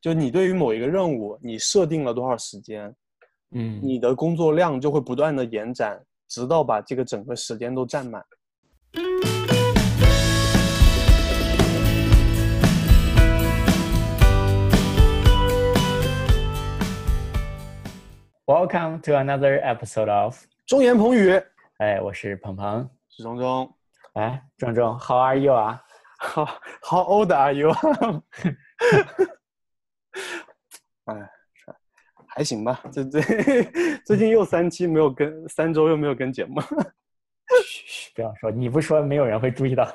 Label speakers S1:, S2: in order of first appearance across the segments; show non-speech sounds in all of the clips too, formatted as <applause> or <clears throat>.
S1: 就你对于某一个任务，你设定了多少时间，
S2: 嗯，
S1: 你的工作量就会不断的延展，直到把这个整个时间都占满。
S2: Welcome to another episode of，
S1: 中言彭宇，
S2: 哎，我是鹏鹏，
S1: 是钟钟。
S2: 哎，壮壮，How are you 啊
S1: ？How <laughs> How old are you？<laughs> 哎，还行吧。这这 <laughs> 最近又三期没有更，三周又没有更节目。<laughs>
S2: 嘘嘘，不要说，你不说没有人会注意到。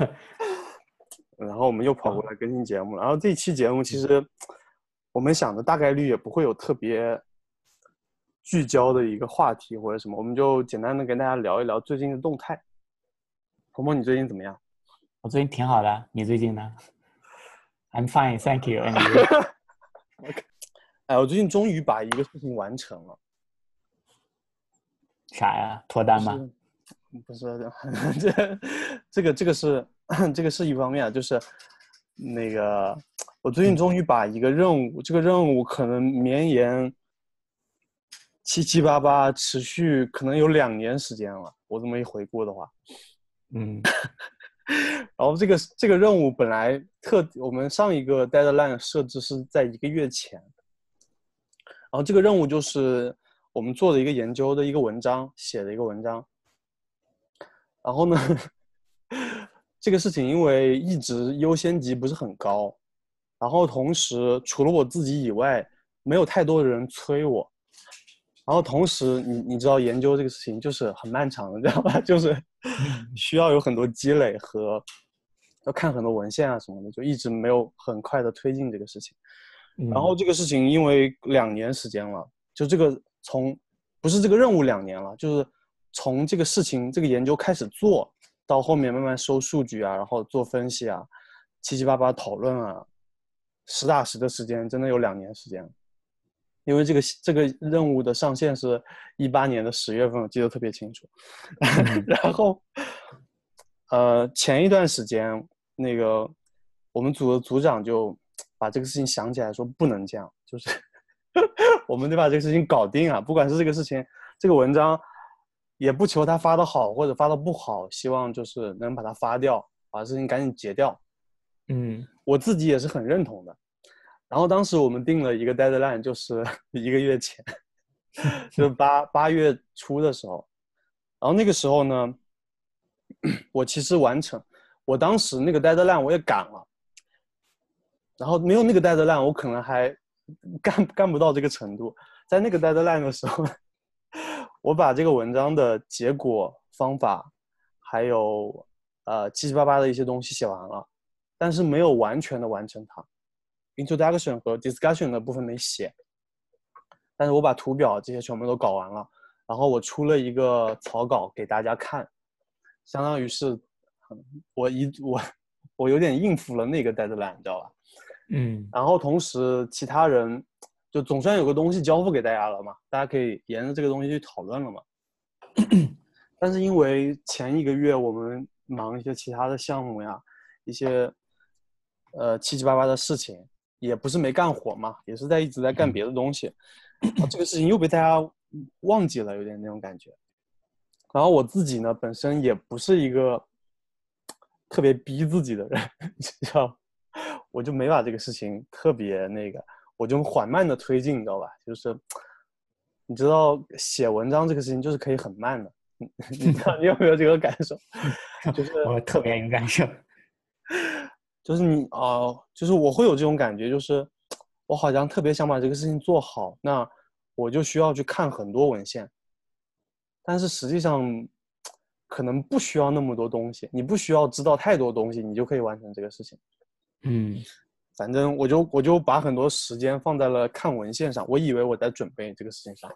S2: <laughs>
S1: 然后我们又跑过来更新节目了。然后这期节目其实我们想的大概率也不会有特别聚焦的一个话题或者什么，我们就简单的跟大家聊一聊最近的动态。鹏鹏，你最近怎么样？
S2: 我最近挺好的，你最近呢？I'm fine, thank you. And you?
S1: 哎，我最近终于把一个事情完成了。
S2: 啥呀？脱单吗？
S1: 不是，不是这这个这个是这个是一方面啊，就是那个我最近终于把一个任务，这个任务可能绵延七七八八，持续可能有两年时间了。我这么一回顾的话，
S2: 嗯
S1: 然后这个这个任务本来特我们上一个 deadline 设置是在一个月前，然后这个任务就是我们做的一个研究的一个文章，写的一个文章。然后呢，<laughs> 这个事情因为一直优先级不是很高，然后同时除了我自己以外，没有太多的人催我。然后同时，你你知道研究这个事情就是很漫长的，知道吧？<laughs> 就是需要有很多积累和要看很多文献啊什么的，就一直没有很快的推进这个事情。然后这个事情因为两年时间了，就这个从不是这个任务两年了，就是从这个事情这个研究开始做到后面慢慢收数据啊，然后做分析啊，七七八八讨论啊，实打实的时间真的有两年时间。因为这个这个任务的上线是一八年的十月份，我记得特别清楚。<laughs> 然后，呃，前一段时间，那个我们组的组长就把这个事情想起来，说不能这样，就是 <laughs> 我们得把这个事情搞定啊！不管是这个事情，这个文章，也不求他发的好或者发的不好，希望就是能把它发掉，把事情赶紧结掉。
S2: 嗯，
S1: 我自己也是很认同的。然后当时我们定了一个 deadline，就是 <laughs> 一个月前，就是八八月初的时候。然后那个时候呢，<clears throat> 我其实完成，我当时那个 deadline 我也赶了。然后没有那个 deadline，我可能还干干不到这个程度。在那个 deadline 的时候，<laughs> 我把这个文章的结果、方法，还有呃七七八八的一些东西写完了，但是没有完全的完成它。introduction 和 discussion 的部分没写，但是我把图表这些全部都搞完了，然后我出了一个草稿给大家看，相当于是，我一我我有点应付了那个 deadline，你知道吧？
S2: 嗯，
S1: 然后同时其他人就总算有个东西交付给大家了嘛，大家可以沿着这个东西去讨论了嘛。但是因为前一个月我们忙一些其他的项目呀，一些呃七七八八的事情。也不是没干活嘛，也是在一直在干别的东西，这个事情又被大家忘记了，有点那种感觉。然后我自己呢，本身也不是一个特别逼自己的人，<laughs> 你知道，我就没把这个事情特别那个，我就缓慢的推进，你知道吧？就是你知道写文章这个事情就是可以很慢的，你 <laughs> 知道你有没有这个感受？<laughs> 就是
S2: 我特别有感受。<laughs>
S1: 就是你哦，就是我会有这种感觉，就是我好像特别想把这个事情做好，那我就需要去看很多文献，但是实际上可能不需要那么多东西，你不需要知道太多东西，你就可以完成这个事情。
S2: 嗯，
S1: 反正我就我就把很多时间放在了看文献上，我以为我在准备这个事情上，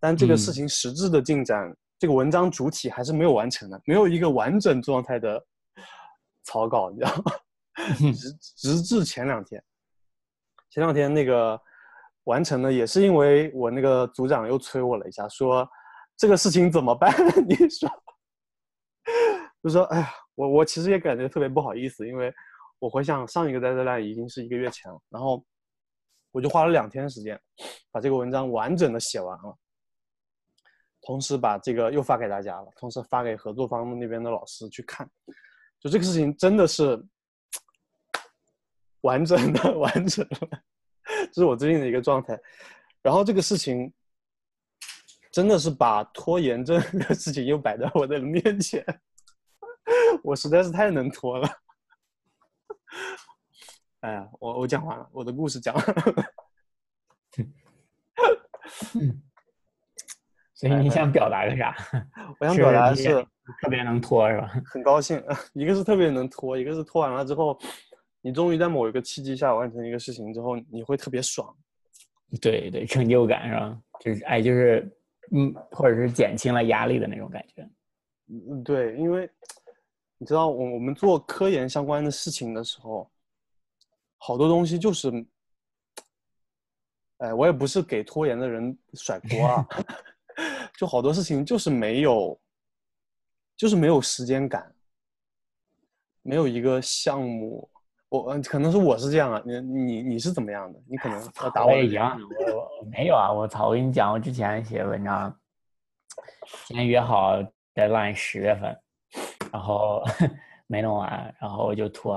S1: 但这个事情实质的进展，这个文章主体还是没有完成的，没有一个完整状态的草稿，你知道吗？<laughs> 直直至前两天，前两天那个完成了，也是因为我那个组长又催我了一下，说这个事情怎么办？<laughs> 你说，<laughs> 就说哎呀，我我其实也感觉特别不好意思，因为我回想上一个 deadline 已经是一个月前了，然后我就花了两天时间，把这个文章完整的写完了，同时把这个又发给大家了，同时发给合作方那边的老师去看。就这个事情真的是完整的 <laughs> 完整的，这是我最近的一个状态。然后这个事情真的是把拖延症 <laughs> 的事情又摆在我的面前，<laughs> 我实在是太能拖了。<laughs> 哎呀，我我讲完了，我的故事讲完了。<laughs>
S2: 所以你想表达个啥？<laughs>
S1: 我想表达的是
S2: 特别能拖，是吧？
S1: 很高兴，一个是特别能拖，一个是拖完了之后，你终于在某一个契机下完成一个事情之后，你会特别爽。
S2: 对对，成就感是吧？就是哎，就是嗯，或者是减轻了压力的那种感觉。
S1: 嗯，对，因为你知道，我我们做科研相关的事情的时候。好多东西就是，哎，我也不是给拖延的人甩锅啊，<laughs> 就好多事情就是没有，就是没有时间感，没有一个项目，我可能是我是这样啊，你你你是怎么样的？你可能要打我也
S2: 一样，我没有啊，我操！我跟你讲，我之前写文章，先约好 deadline 十月份，然后 <laughs> 没弄完，然后我就拖。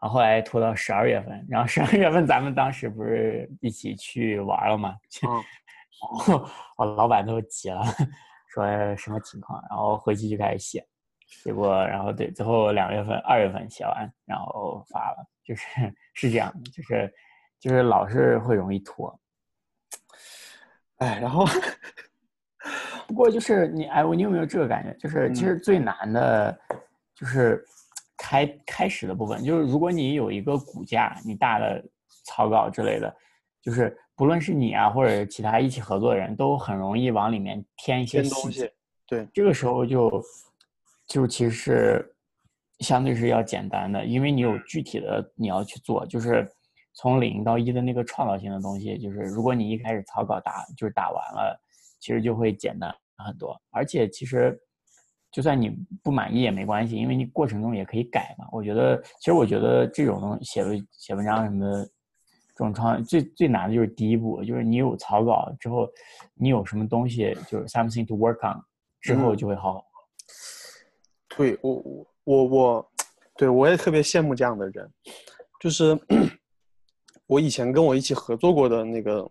S2: 然后后来拖到十二月份，然后十二月份咱们当时不是一起去玩了嘛？然后我老板都急了，<laughs> 说什么情况？然后回去就开始写，结果然后对，最后两月份、二月份写完，然后发了，就是是这样，就是就是老是会容易拖。
S1: 哎，然后
S2: 不过就是你哎，我你有没有这个感觉？就是其实最难的，就是。开开始的部分就是，如果你有一个骨架，你大的草稿之类的，就是不论是你啊，或者其他一起合作的人都很容易往里面添一些
S1: 东西。对，
S2: 这个时候就就其实是相对是要简单的，因为你有具体的你要去做，就是从零到一的那个创造性的东西，就是如果你一开始草稿打就是打完了，其实就会简单很多，而且其实。就算你不满意也没关系，因为你过程中也可以改嘛。我觉得，其实我觉得这种东西写文写文章什么的，这种创最最难的就是第一步，就是你有草稿之后，你有什么东西就是 something to work on，之后就会好。
S1: 对我我我我，对我也特别羡慕这样的人，就是 <clears throat> 我以前跟我一起合作过的那个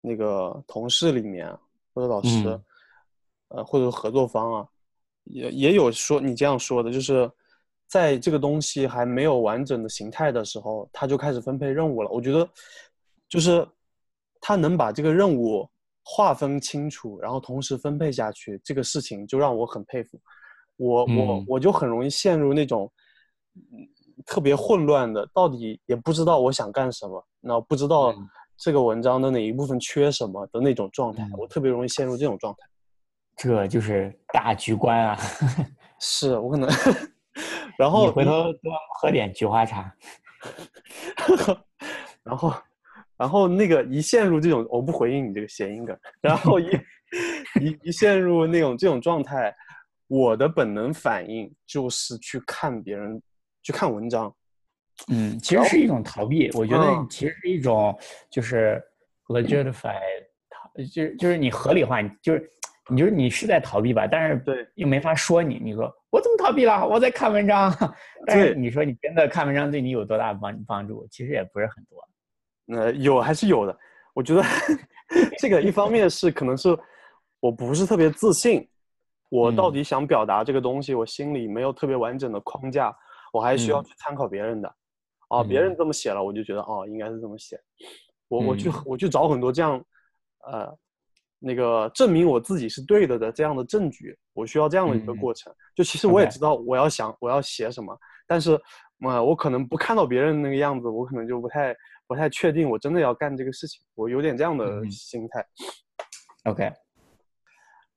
S1: 那个同事里面或者老师，呃或者合作方啊。也也有说你这样说的，就是在这个东西还没有完整的形态的时候，他就开始分配任务了。我觉得，就是他能把这个任务划分清楚，然后同时分配下去，这个事情就让我很佩服。我我我就很容易陷入那种特别混乱的，到底也不知道我想干什么，那不知道这个文章的哪一部分缺什么的那种状态，我特别容易陷入这种状态。
S2: 这就是大局观啊！<laughs>
S1: 是我可能，<laughs> 然后
S2: 你回头多喝点菊花茶，<laughs>
S1: 然后，然后那个一陷入这种，我不回应你这个谐音梗，然后一一一陷入那种这种状态，我的本能反应就是去看别人，去看文章。
S2: 嗯，其实是一种逃避。我觉得其实是一种就是 legify，就就是你合理化，就是。你就是你是在逃避吧，但是
S1: 对
S2: 又没法说你。你说我怎么逃避了？我在看文章。<laughs> 但是你说你真的看文章对你有多大帮帮助？其实也不是很多。
S1: 呃，有还是有的。我觉得 <laughs> 这个一方面是可能是我不是特别自信，我到底想表达这个东西，我心里没有特别完整的框架，我还需要去参考别人的。哦，别人这么写了，我就觉得哦，应该是这么写。我我去我去找很多这样，呃。那个证明我自己是对的的这样的证据，我需要这样的一个过程。就其实我也知道我要想我要写什么，但是，呃，我可能不看到别人那个样子，我可能就不太不太确定我真的要干这个事情。我有点这样的心态。
S2: OK，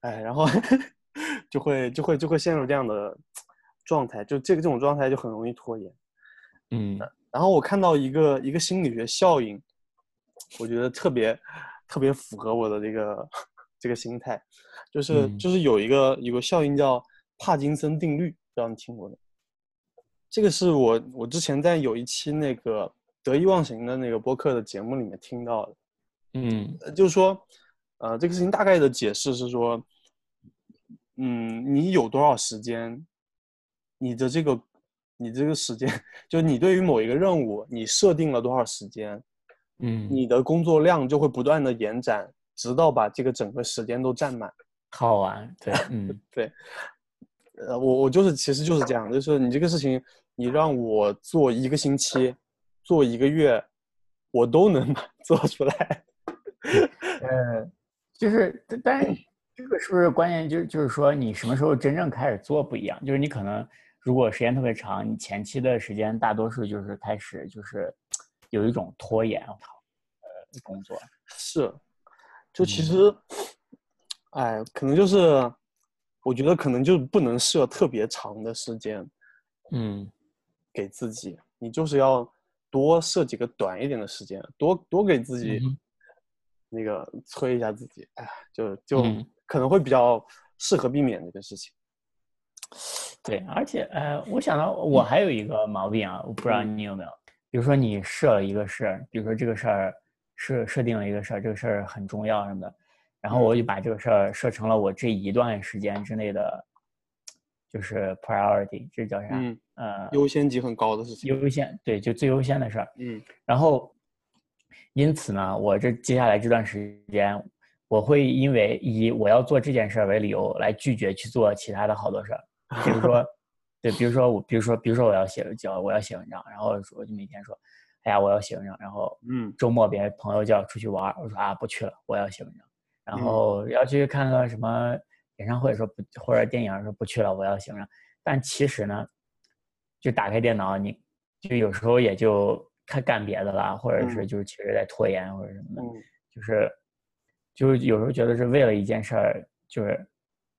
S1: 哎，然后 <laughs> 就会就会就会陷入这样的状态，就这个这种状态就很容易拖延。
S2: 嗯，
S1: 然后我看到一个一个心理学效应，我觉得特别。特别符合我的这个这个心态，就是就是有一个有个效应叫帕金森定律，不知道你听过没？这个是我我之前在有一期那个得意忘形的那个播客的节目里面听到的，
S2: 嗯
S1: 呃就是说，呃，这个事情大概的解释是说，嗯，你有多少时间，你的这个，你这个时间，就你对于某一个任务，你设定了多少时间，
S2: 嗯，
S1: 你的工作量就会不断的延展，直到把这个整个时间都占满。
S2: 好玩，对，嗯 <laughs>
S1: 对，呃，我我就是其实就是这样，就是你这个事情，你让我做一个星期，做一个月，我都能做出来。
S2: 呃，就是，但这个是不是关键就就是说你什么时候真正开始做不一样？就是你可能如果时间特别长，你前期的时间大多数就是开始就是有一种拖延，呃，工作，
S1: 是，就其实，哎，可能就是，我觉得可能就不能设特别长的时间
S2: 嗯。
S1: 给自己，你就是要多设几个短一点的时间，多多给自己
S2: 嗯
S1: 那个催一下自己，哎，就就
S2: 嗯。
S1: 可能会比较适合避免这个事情。
S2: 对，而且呃，我想到我还有一个毛病啊，我不知道
S1: 嗯
S2: 你有没有，比如说你设了一个事儿，比如说这个事儿设设定了一个事儿，这个事儿很重要什么的，然后我就把这个事儿设成了我这一段时间之内的，就是 priority，这叫啥？
S1: 嗯，
S2: 呃，
S1: 优先级很高的事情。
S2: 优先，对，就最优先的事儿。
S1: 嗯
S2: 然后，因此呢，我这接下来这段时间，我会因为以我要做这件事儿为理由来拒绝去做其他的好多事儿，比如说，<laughs> 对，比如说我，比如说，比如说我要写叫我要写文章，然后我就每天说，哎呀，我要写文章，然后
S1: 嗯。
S2: 周末别人朋友叫我出去玩，我说啊不去了，我要写文章，然
S1: 嗯。
S2: 后要去看个什么演唱会，说不或者电影说不去了，我要写文章，但其实呢，就打开电脑，你就有时候也就看干别的啦，或者是
S1: 嗯。
S2: 就是其实在拖延或者什么的，
S1: 嗯。
S2: 就是就是有时候觉得是为了一件事儿，就是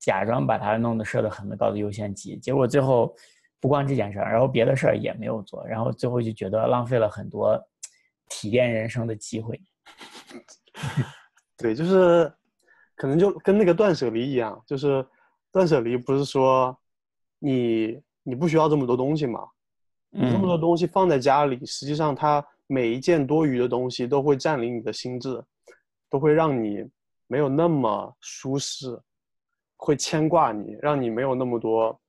S2: 假装把它弄得设的很高的优先级，结果最后不光这件事儿，然后别的事儿也没有做，然后最后就觉得浪费了很多体验人生的机会。<laughs>
S1: 对，就是可能就跟那个断舍离一样，就是断舍离不是说你你不需要这么多东西嘛，你这么多
S2: 嗯
S1: 东西放在家里，实际上它每一件多余的东西都会占领你的心智，都会让你没有那么舒适，会牵挂你，让你没有那么多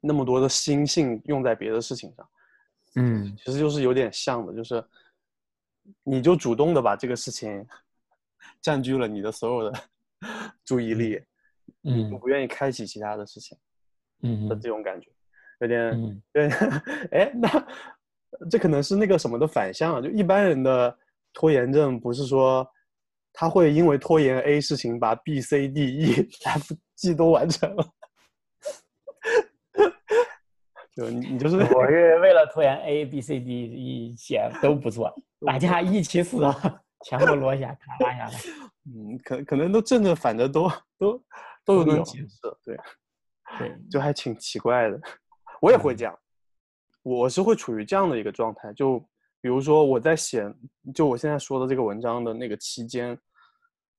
S1: 那么多的心性用在别的事情上。
S2: 嗯。
S1: 其实就是有点像的，就是你就主动的把这个事情占据了你的所有的 <laughs> 注意力，你就
S2: 嗯。
S1: 不愿意开启其他的事情嗯的
S2: 嗯。
S1: 这种感觉，有点
S2: 嗯。
S1: 对，哎，那这可能是那个什么的反向啊，就一般人的拖延症不是说他会因为拖延 A 事情把 B、C、D、E、<laughs> F、G 都完成了，就你你就是
S2: 我是为了拖延 A B C D E 写都不做，大家一起死啊，<laughs> 全部落下，咔拉下来。
S1: 嗯，可可能都正着反着都都都有
S2: 都有
S1: 能解释，对，
S2: 对，
S1: 就还挺奇怪的。我也会
S2: 嗯
S1: 这样，我是会处于这样的一个状态。就比如说我在写，就我现在说的这个文章的那个期间，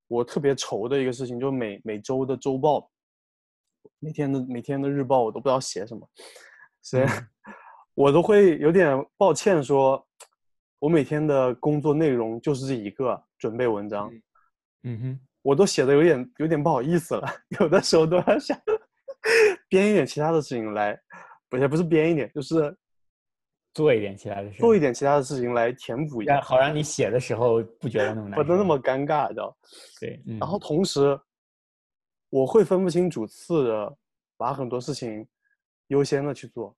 S1: 我特别愁的一个事情，就每每周的周报，每天的每天的日报，我都不知道写什么，所以 <laughs> 我都会有点抱歉说，我每天的工作内容就是这一个准备文章。
S2: 嗯。哼，
S1: 我都写的有点有点不好意思了，<laughs> 有的时候都要想 <laughs> 编一点其他的事情来，不也不是编一点，就是
S2: 做一点其他的事，
S1: 做一点其他的事情来填补一下，
S2: 让好让你写的时候不觉得那么难，
S1: 不能那么。尴尬，知道？
S2: 对，嗯。
S1: 然后同时，我会分不清主次的把很多事情优先的去做，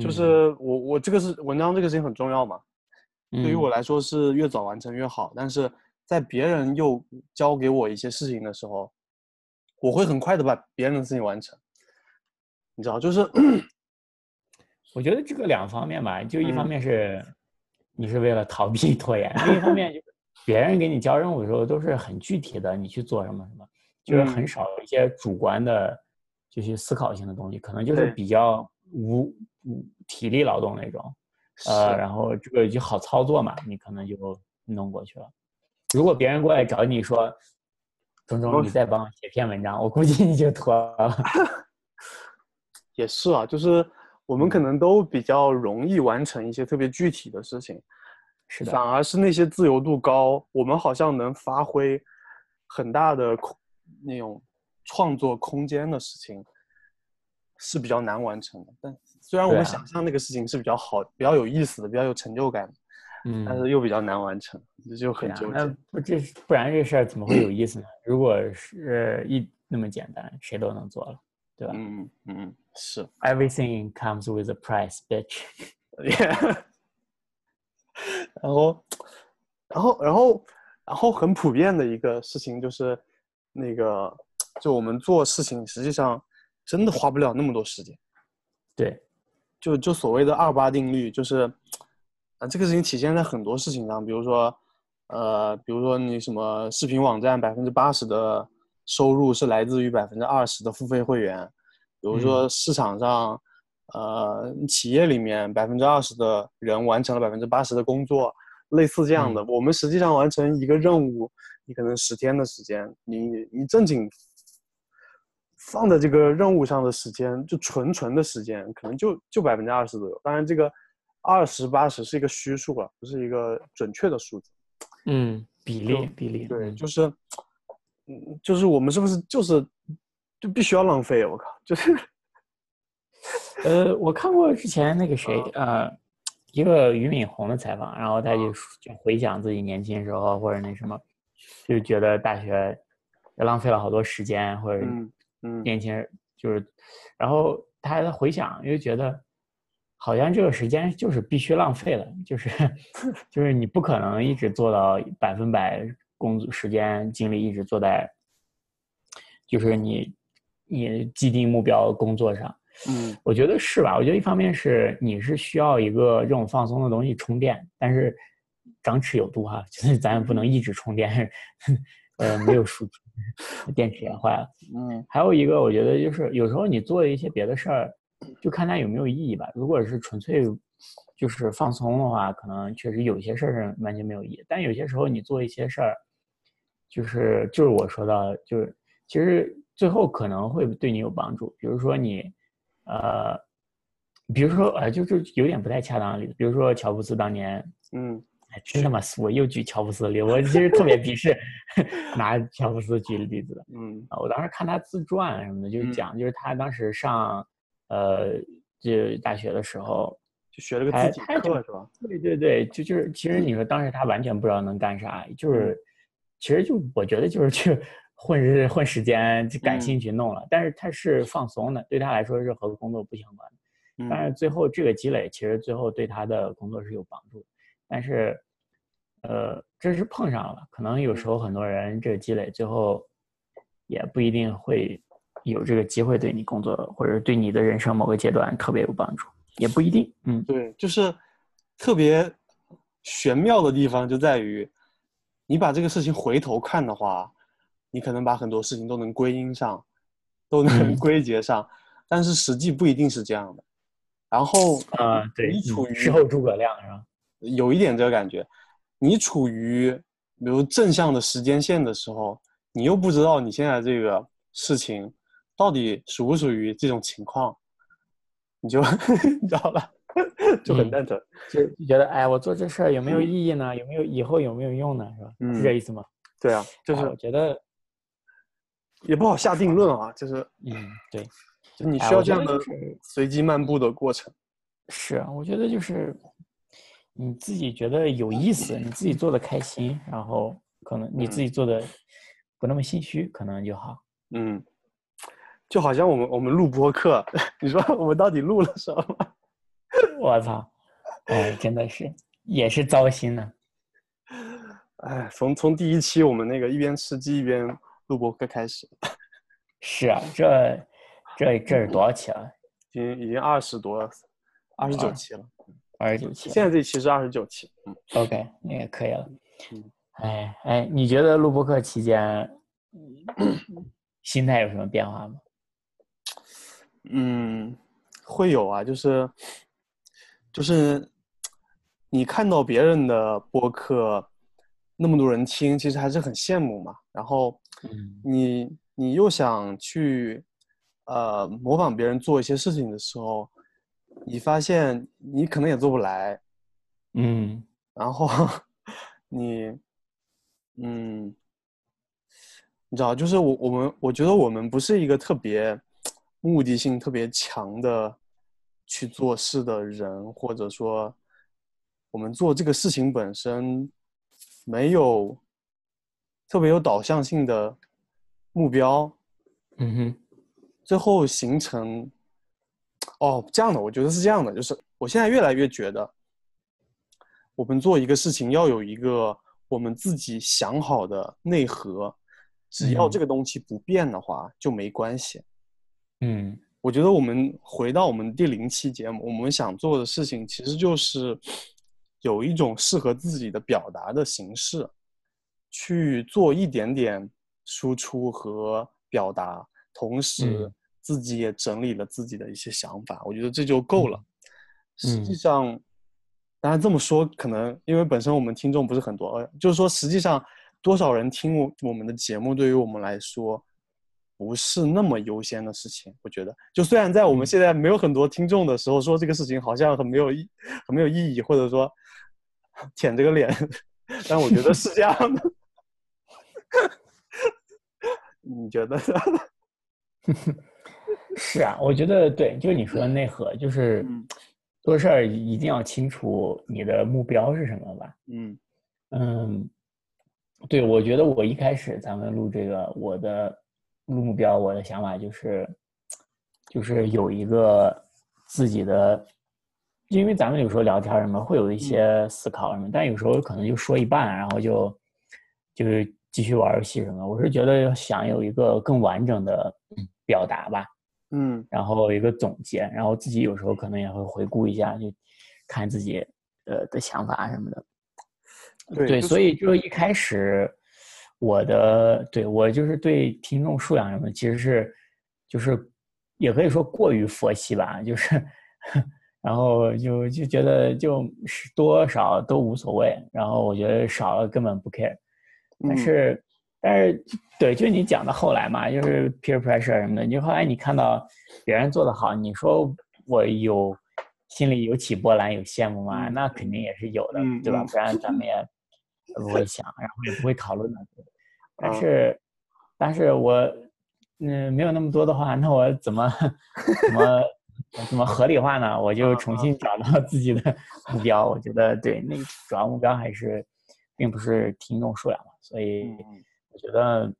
S1: 就
S2: 嗯。
S1: 是我我这个是文章这个事情很重要嘛，对于我
S2: 嗯。
S1: 来说是越早完成越好，但是在别人又交给我一些事情的时候，我会很快的把别人的事情完成，你知道，就是
S2: 我觉得这个两方面吧，就一方
S1: 嗯
S2: 面是你是为了逃避拖延，另一方面就是 <laughs> 别人给你交任务的时候都是很具体的，你去做什么什么，就是很
S1: 嗯
S2: 少一些主观的，就是思考性的东西，可能就是比较无无体力劳动那种，呃，然后这个就好操作嘛，你可能就弄过去了。如果别人过来找你说，钟
S1: 我
S2: 钟，你再帮我写篇文章，我估计你就拖了。<laughs>
S1: 也是啊，就是我们可能都比较容易完成一些特别具体的事情，
S2: 是的，
S1: 反而是那些自由度高，我们好像能发挥很大的空那种创作空间的事情，是比较难完成的。但虽然我们想象那个事情是比较好、比较有意思的、比较有成就感的，
S2: 嗯，
S1: 但是又比较难完成，这就很纠
S2: 结啊那。不这不然这事儿怎么会有意思呢？如果是一那么简单，谁都能做了，对吧、
S1: 嗯嗯嗯嗯，是。
S2: e v e r y t h i n g comes with a price, bitch。<laughs>
S1: Yeah. 然后，然后，然后，然后很普遍的一个事情就是，那个，就我们做事情实际上真的花不了那么多时间。
S2: 对，
S1: 就就所谓的二八定律，就是，啊，这个事情体现在很多事情上，比如说，呃，比如说你什么视频网站百分之八十的收入是来自于百分之二十的付费会员，比如说市场上，呃，企业里面百分之二十的人完成了百分之八十的工作，类似这样的，我们实际上完成一个任务，你可能十天的时间，你你正经放在这个任务上的时间，就纯纯的时间，可能就就百分之二十左右。当然，这个二十八十是一个虚数了，不是一个准确的数字。
S2: 嗯，比例比例，
S1: 对，
S2: 嗯
S1: 就是，嗯，就是我们是不是就是就必须要浪费？我靠，就是，<laughs>
S2: 呃，我看过之前那个谁，呃，一个俞敏洪的采访，然后他就就回想自己年轻时候或者那什么，就觉得大学浪费了好多时间，或者年轻人就是，然后他还在回想，又觉得好像这个时间就是必须浪费了，就是 <laughs> 就是你不可能一直做到百分百工作时间精力一直坐在，就是你你既定目标工作上。
S1: 嗯
S2: 我觉得是吧？我觉得一方面是你是需要一个这种放松的东西充电，但是张弛有度哈，就是咱也不能一直充电，<laughs> 呃，没有数据，<laughs> 电池也坏了。
S1: 嗯
S2: 还有一个，我觉得就是有时候你做一些别的事儿，就看它有没有意义吧。如果是纯粹就是放松的话，可能确实有些事儿是完全没有意义。但有些时候你做一些事儿，就是就是我说到的，就是其实最后可能会对你有帮助。比如说你，呃，比如说呃，就是有点不太恰当的例子，比如说乔布斯当年
S1: 嗯
S2: 哎，真他妈俗！我又举乔布斯的例子，我其实特别鄙视 <laughs> 拿乔布斯举例子的。
S1: 嗯
S2: 啊，我当时看他自传什么的，就是
S1: 嗯
S2: 讲，就是他当时上，呃，这大学的时候，
S1: 就学了个
S2: 还
S1: 字体
S2: 他就
S1: 课是吧？
S2: 对对对，就就是其实你说当时他完全不知道能干啥，就是其实就我觉得就是去混日混时间，就感兴趣弄了，但是他是放松的，对他来说是和工作不相关的。但
S1: 嗯
S2: 是最后这个积累，其实最后对他的工作是有帮助的。但是，呃，这是碰上了，可能有时候很多人这个积累最后也不一定会有这个机会对你工作或者对你的人生某个阶段特别有帮助，也不一定。嗯，
S1: 对，就是特别玄妙的地方就在于，你把这个事情回头看的话，你可能把很多事情都能归因上，都能
S2: 嗯
S1: 归结上，但是实际不一定是这样的。然后
S2: 啊、对，
S1: 你处于
S2: 嗯事后诸葛亮是吧？
S1: 有一点这个感觉，你处于比如正向的时间线的时候，你又不知道你现在这个事情到底属不属于这种情况，你就 <laughs> 你知道吧，<laughs> 就很
S2: 嗯
S1: 蛋疼。
S2: 就就觉得，哎，我做这事儿有没有意义呢？有没有以后有没有用呢？是吧？
S1: 嗯
S2: 是这意思吗？
S1: 对啊，就是
S2: 哎我觉得，
S1: 也不好下定论啊，就是 <laughs>
S2: 嗯，对。
S1: 就你需要这样的随机漫步的过程。
S2: 是啊，我觉得就是你自己觉得有意思，你自己做的开心，然后可能你自己做的不那么心虚，可能就好。
S1: 嗯，就好像我们我们录播客，<laughs> 你说我们到底录了什么？<laughs>
S2: 我操，哎，真的是也是糟心呢。
S1: 哎，从从第一期我们那个一边吃鸡一边录播课开始，<laughs>
S2: 是啊，这这这是多少期了？<laughs>
S1: 已经已经二十多，二十九期了。
S2: 二十九期。
S1: 现在这期是二十九期。嗯
S2: OK，那也可以了
S1: 嗯。
S2: 哎哎，你觉得录播课期间，嗯心态有什么变化吗？
S1: 嗯，会有啊，就是就是你看到别人的播客那么多人听，其实还是很羡慕嘛。然后
S2: 嗯
S1: 你你又想去呃模仿别人做一些事情的时候，你发现你可能也做不来，
S2: 嗯。
S1: 然后 <laughs> 你，嗯，你知道，就是我我们我觉得我们不是一个特别目的性特别强的去做事的人，或者说我们做这个事情本身没有特别有导向性的目标，
S2: 嗯哼。
S1: 最后形成，哦，这样的，我觉得是这样的，就是我现在越来越觉得，我们做一个事情要有一个我们自己想好的内核，只要
S2: 嗯。
S1: 这个东西不变的话就没关系。
S2: 嗯。
S1: 我觉得我们回到我们第零期节目，我们想做的事情其实就是有一种适合自己的表达的形式，去做一点点输出和表达，同时
S2: 嗯
S1: 自己也整理了自己的一些想法，我觉得这就够了。实际
S2: 嗯
S1: 上，当然这么说，可能因为本身我们听众不是很多，呃，就是说实际上多少人听我我们的节目，对于我们来说。不是那么优先的事情，我觉得。就虽然在我们
S2: 嗯
S1: 现在没有很多听众的时候，说这个事情好像很没有意、很没有意义，或者说舔这个脸，<laughs> 但我觉得是这样的。<laughs> 你觉得呢？<laughs>
S2: 是啊，我觉得对，就是你说的内核，就是
S1: 嗯
S2: 做事儿一定要清楚你的目标是什么吧。
S1: 嗯
S2: 嗯，对，我觉得我一开始咱们录这个，我的录目标，我的想法就是，就是有一个自己的，因为咱们有时候聊天什么会有一些思考什么，但有时候可能就说一半，然后就就是继续玩游戏什么。我是觉得想有一个更完整的表达吧，
S1: 嗯
S2: 然后一个总结，然后自己有时候可能也会回顾一下，就看自己呃的想法什么的。对，
S1: 对就是
S2: 所以就一开始我的对我就是对听众数量什么，其实是就是也可以说过于佛系吧，就是 <laughs> 然后就就觉得就是多少都无所谓，然后我觉得少了根本不 care，但
S1: 嗯
S2: 是、但是对，就你讲的后来嘛，就是 peer pressure 什么的，你后来你看到别人做的好，你说我有心里有起波澜，有羡慕吗？
S1: 嗯
S2: 那肯定也是有的，
S1: 嗯
S2: 对吧？
S1: 嗯
S2: 不然咱们也不会想，然后也不会讨论的。但
S1: 啊
S2: 是，但是我嗯没有那么多的话，那我怎么怎么怎么合理化呢？我就重新找到自己的目标。我觉得对，那主要目标还是并不是听众数量嘛，所以我觉得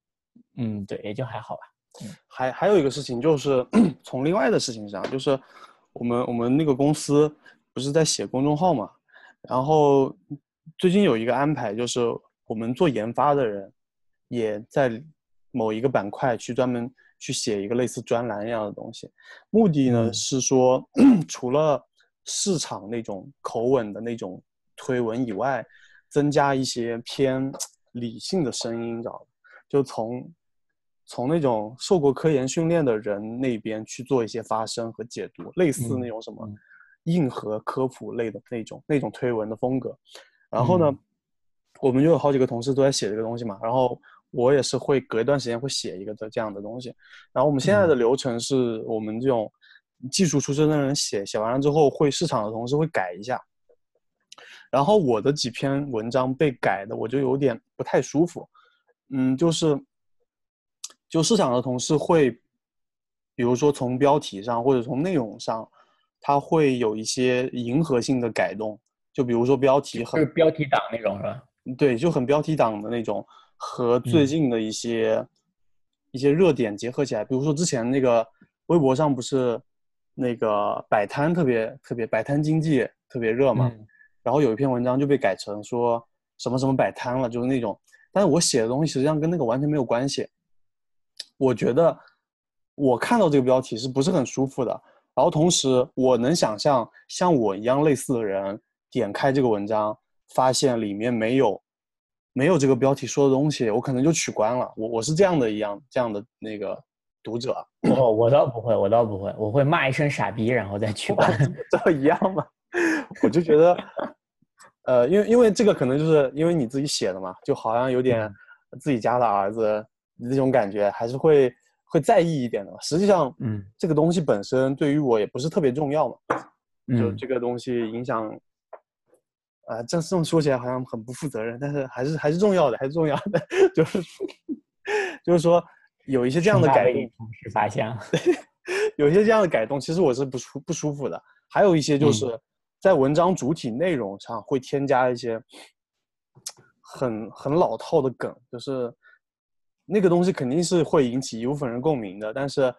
S2: 嗯对，也就还好吧。
S1: 还还有一个事情就是 <clears throat> 从另外的事情上，就是我们我们那个公司不是在写公众号嘛，然后最近有一个安排，就是我们做研发的人也在某一个板块去专门去写一个类似专栏一样的东西，目的呢
S2: 嗯。
S1: 是说 <clears throat> 除了市场那种口吻的那种推文以外，增加一些偏理性的声音，你知道吗？就从从那种受过科研训练的人那边去做一些发声和解读，类似那种什么
S2: 嗯
S1: 硬核科普类的那种那种推文的风格。然后呢，
S2: 嗯
S1: 我们就有好几个同事都在写这个东西嘛，然后我也是会隔一段时间会写一个的这样的东西。然后我们现在的流程是我们这种技术出身的人写，写完了之后会市场的同事会改一下。然后我的几篇文章被改的，我就有点不太舒服。嗯，就是就市场的同事会，比如说从标题上或者从内容上，他会有一些迎合性的改动。就比如说标题
S2: 就是
S1: 很
S2: 标题党那种是吧？
S1: 对，就很标题党的那种，和最
S2: 嗯
S1: 近的一些、一些热点结合起来。比如说之前那个微博上不是那个摆摊特别特别摆摊经济特别热嘛，
S2: 嗯
S1: 然后有一篇文章就被改成说什么什么摆摊了，就是那种，但是我写的东西实际上跟那个完全没有关系。我觉得我看到这个标题是不是很舒服的？然后同时我能想象像我一样类似的人点开这个文章，发现里面没有没有这个标题说的东西，我可能就取关了。我我是这样的一样这样的那个读者，
S2: 我我倒不会，我倒不会，我会骂一声傻逼，然后再取关。<laughs>
S1: 这一样嘛？我就觉得，呃，因为因为这个可能就是因为你自己写的嘛，就好像有点自己家的儿子那种感觉，还是会会在意一点的。实际上，
S2: 嗯
S1: 这个东西本身对于我也不是特别重要嘛。就
S2: 嗯
S1: 这个东西影响，啊、这这么说起来好像很不负责任，但是还是还是重要的，还是重要的，<laughs> 就是就是说有一些这样的改动，
S2: 同事发现了。<laughs>
S1: 有一些这样的改动，其实我是不舒不舒服的。还有一些就
S2: 嗯
S1: 是在文章主体内容上会添加一些很很老套的梗，就是那个东西肯定是会引起一部分人共鸣的，但是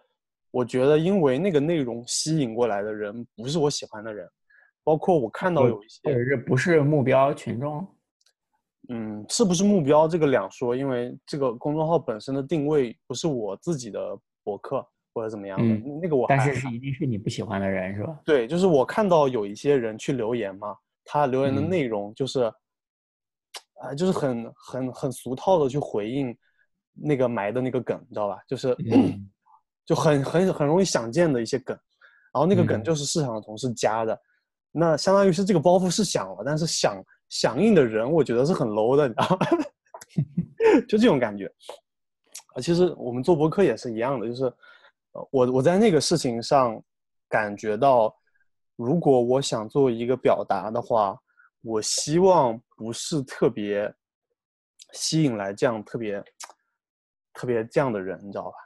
S1: 我觉得因为那个内容吸引过来的人不是我喜欢的人，包括我看到有一些
S2: 或者是不是目标群众？
S1: 嗯，是不是目标这个两说，因为这个公众号本身的定位不是我自己的博客或者怎么样的，
S2: 嗯
S1: 那个我
S2: 但是是一定是你不喜欢的人是吧？
S1: 对，就是我看到有一些人去留言嘛，他留言的
S2: 嗯
S1: 内容就是，啊、就是很很很俗套的去回应那个埋的那个梗，你知道吧？就是、
S2: 嗯 <clears throat>
S1: 就很很很容易想见的一些梗，然后那个梗
S2: 嗯
S1: 就是市场的同事加的，那相当于是这个包袱是响了，但是响响应的人，我觉得是很 low 的，你知道吗？<laughs> 就这种感觉。啊，其实我们做博客也是一样的，就是，呃，我我在那个事情上感觉到，如果我想做一个表达的话，我希望不是特别吸引来这样特别特别这样的人，你知道吧？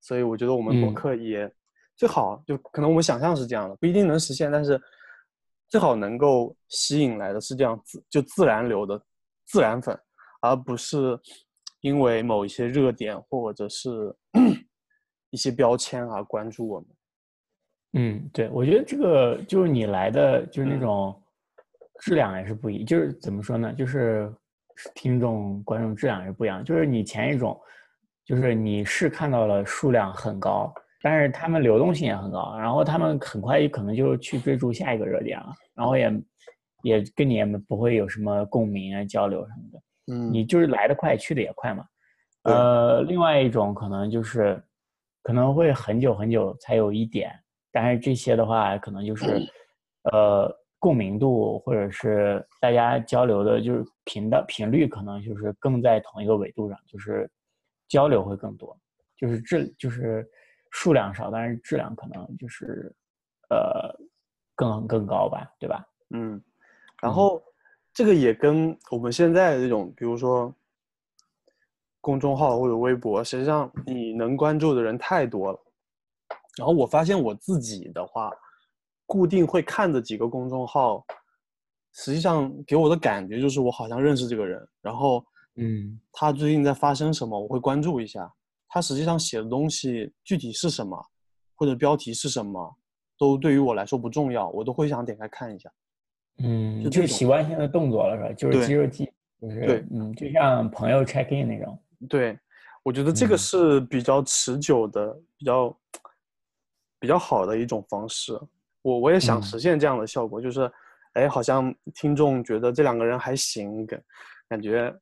S1: 所以我觉得我们播
S2: 嗯
S1: 客也最好，就可能我们想象是这样的，不一定能实现，但是最好能够吸引来的是这样自就自然流的自然粉，而不是因为某一些热点或者是一些标签啊关注我们。
S2: 嗯，对，我觉得这个就是你来的就是那
S1: 嗯
S2: 种质量也是不一，就是怎么说呢？就是听众观众质量也是不一样。就是你前一种，就是你是看到了数量很高，但是他们流动性也很高，然后他们很快可能就去追逐下一个热点了，然后也也跟你也不会有什么共鸣啊、交流什么的。
S1: 嗯
S2: 你就是来的快，去的也快嘛。呃，另外一种可能就是可能会很久很久才有一点，但是这些的话，可能就是呃共鸣度或者是大家交流的，就是频的频率，可能就是更在同一个纬度上，就是交流会更多，就是质就是数量少，但是质量可能就是呃更更高吧，对吧？
S1: 嗯，然
S2: 嗯。
S1: 后这个也跟我们现在这种，比如说公众号或者微博，实际上你能关注的人太多了。然后我发现我自己的话，固定会看的几个公众号，实际上给我的感觉就是我好像认识这个人，然后
S2: 嗯
S1: 他最近在发生什么，我会关注一下。他实际上写的东西具体是什么，或者标题是什么，都对于我来说不重要，我都会想点开看一下。
S2: 嗯，
S1: 就
S2: 就是习惯性的动作了，是吧？就是肌肉记，就是
S1: 对
S2: 嗯，就像朋友 check in 那种。
S1: 对，我觉得这个
S2: 嗯
S1: 是比较持久的、比较比较好的一种方式。我我也想
S2: 嗯
S1: 实现这样的效果，就是，哎，好像听众觉得这两个人还行，感感觉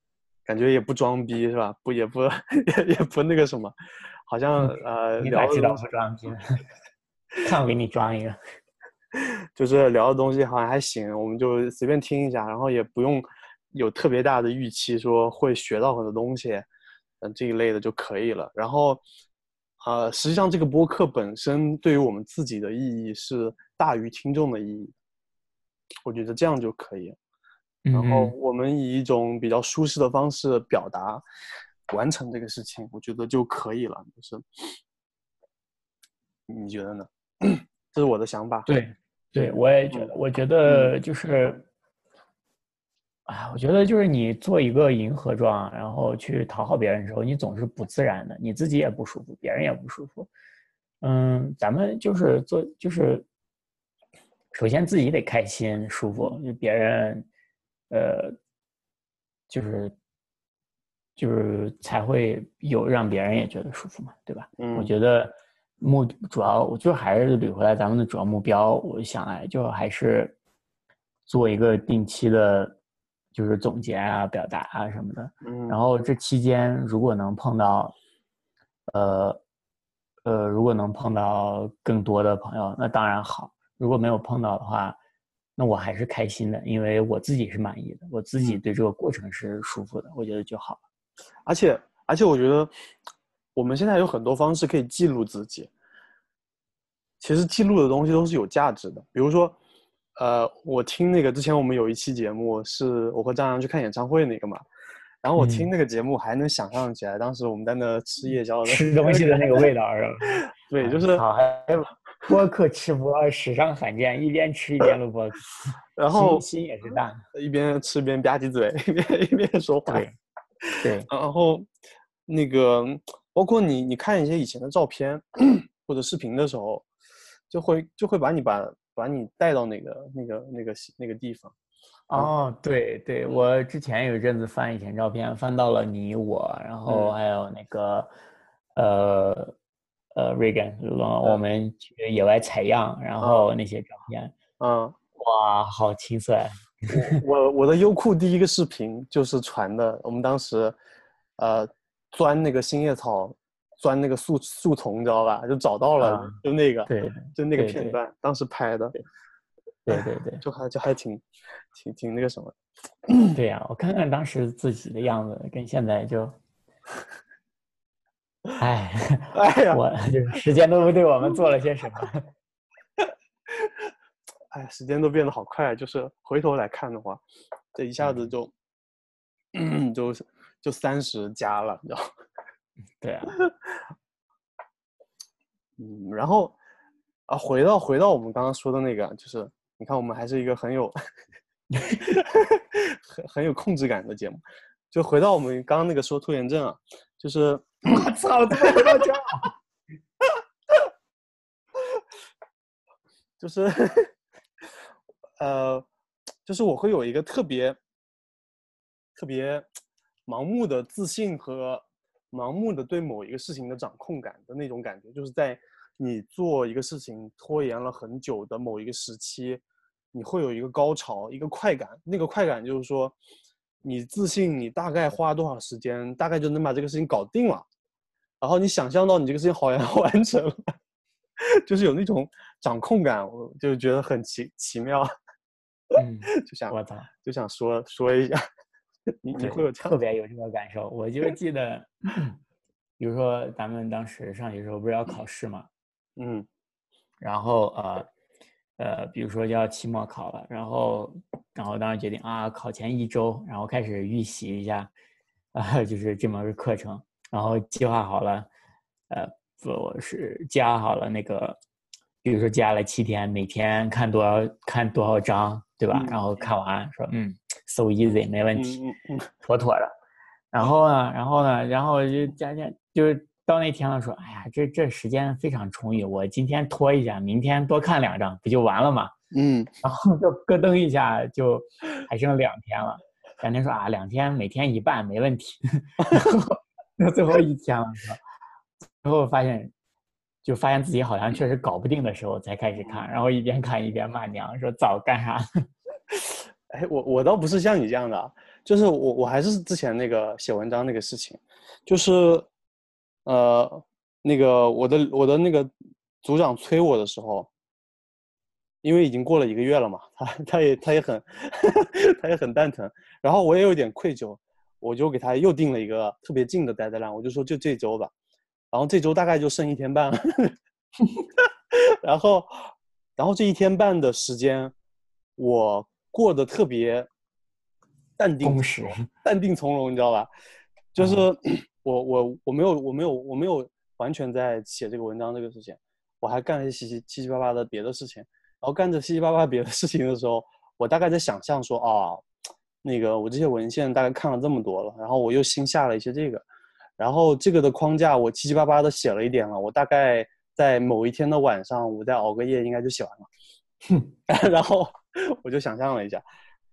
S1: 感觉也不装逼是吧？不也不也也不那个什么，好像呃
S2: 嗯你哪知道
S1: 聊的东西
S2: 不装逼？看我给你装一个。<laughs>
S1: 就是聊的东西好像还行，我们就随便听一下，然后也不用有特别大的预期，说会学到很多东西，嗯，这一类的就可以了。然后，呃，实际上这个播客本身对于我们自己的意义是大于听众的意义，我觉得这样就可以。然后
S2: 嗯
S1: 我们以一种比较舒适的方式表达，完成这个事情，我觉得就可以了。就是，你觉得呢？<clears throat> 这是我的想法。
S2: 对，对，我也觉得，我觉得就是，啊，我觉得就是你做一个迎合状，然后去讨好别人的时候，你总是不自然的，你自己也不舒服，别人也不舒服。嗯，咱们就是做，就是首先自己得开心舒服，就别人，呃，就是就是才会有让别人也觉得舒服嘛，对吧？
S1: 嗯，
S2: 我觉得目主要，我就还是捋回来咱们的主要目标。我想来就还是做一个定期的，就是总结啊、表达啊什么的。
S1: 嗯，
S2: 然后这期间如果能碰到，呃呃，如果能碰到更多的朋友，那当然好。如果没有碰到的话，那我还是开心的，因为我自己是满意的，我自己对这个过程是舒服的，我觉得就好了。
S1: 而且而且我觉得我们现在有很多方式可以记录自己。其实记录的东西都是有价值的，比如说呃，我听那个之前我们有一期节目是我和张扬去看演唱会那个嘛，然后我听
S2: 嗯
S1: 那个节目还能想象起来，当时我们在那吃夜宵的
S2: 吃东西的那个味道是吧？<laughs>
S1: 对，就是
S2: 好，还 <laughs> 播客吃播史上罕见，一边吃一边录播客，<laughs>
S1: 然后
S2: 心心也是大。
S1: 一边吃一边吧唧嘴，一边一边说话。
S2: 对，对，
S1: 然后那个包括你你看一些以前的照片 <clears throat> 或者视频的时候，就会就会把你把把你带到那个那个那个那个地方。
S2: 哦，对对，我之前有一阵子翻以前照片，翻到了你我，然后
S1: 嗯。
S2: 还有那个呃呃 Reagan，我们去野外采样，然后那些照片，
S1: 嗯，
S2: 哇，好青涩呀！
S1: 我我的优酷第一个视频就是传的，我们当时呃钻那个新叶草，钻那个树树丛，你知道吧？就找到了，
S2: 啊
S1: 就那个，
S2: 对
S1: 就那个片段，当时拍的，
S2: 对对对
S1: 就还就还挺挺挺那个什么。
S2: 对呀，我看看当时自己的样子，跟现在就，<laughs> 哎，
S1: 哎呀，
S2: 我就是时间都对我们做了些什么。<laughs>
S1: 哎，时间都变得好快，就是回头来看的话，这一下子
S2: 嗯 <clears throat>
S1: 就，就就三十加了，你知道吗？
S2: 对啊，<laughs>
S1: 嗯，然后啊，回到回到我们刚刚说的那个，就是你看，我们还是一个很有 <laughs> 很很有控制感的节目。就回到我们刚刚那个说拖延症啊，就是 <laughs>
S2: 我操，怎么回到这儿？
S1: 就是呃，就是我会有一个特别特别盲目的自信和盲目的对某一个事情的掌控感的那种感觉，就是在你做一个事情拖延了很久的某一个时期，你会有一个高潮，一个快感。那个快感就是说，你自信你大概花多少时间，大概就能把这个事情搞定了，然后你想象到你这个事情好像 <laughs> 完成了。就是有那种掌控感，我就觉得很奇奇妙，
S2: 嗯，<laughs>
S1: 就想
S2: 我操，
S1: 就想说说一下，你你会有
S2: 特别有这个感受。我就记得，比如说咱们当时上学的时候不是要考试嘛，<clears throat>
S1: 嗯
S2: 然后呃呃，比如说要期末考了，然后然后当时决定啊，考前一周，然后开始预习一下，啊、就是这门课程，然后计划好了，呃，不我是计划好了那个，比如说接下来七天，每天看多少看多少章，对吧？
S1: 嗯
S2: 然后看完说嗯，so easy 没问
S1: 嗯
S2: 题。
S1: 嗯嗯
S2: 妥妥的。然后呢，然后呢，然后就加加就是到那天了，说，哎呀，这这时间非常充裕，我今天拖一下，明天多看两张，不就完了吗？
S1: 嗯
S2: 然后就咯噔一下，就还剩两天了。两天说啊，两天每天一半没问题。然后到最后一天了，说，最后发现，就发现自己好像确实搞不定的时候才开始看，然后一边看一边骂娘，说早干啥呢？<laughs>
S1: 哎，我我倒不是像你这样的啊，就是我我还是之前那个写文章那个事情，就是呃那个我的我的那个组长催我的时候，因为已经过了一个月了嘛，他他也他也很 <laughs> 他也很蛋疼，然后我也有点愧疚，我就给他又定了一个特别近的 deadline，我就说就这周吧，然后这周大概就剩一天半了，<laughs> 然后然后这一天半的时间，我过得特别淡定从容，淡定从容，你知道吧？就是 <clears throat> 我我我没有我没有我没有完全在写这个文章这个事情，我还干了一些七七七七八八的别的事情。然后干着七七八八别的事情的时候，我大概在想象说啊，那个我这些文献大概看了这么多了，然后我又新下了一些这个，然后这个的框架我七七八八的写了一点了，我大概在某一天的晚上，我再熬个夜应该就写完了。<laughs> 然后我就想象了一下，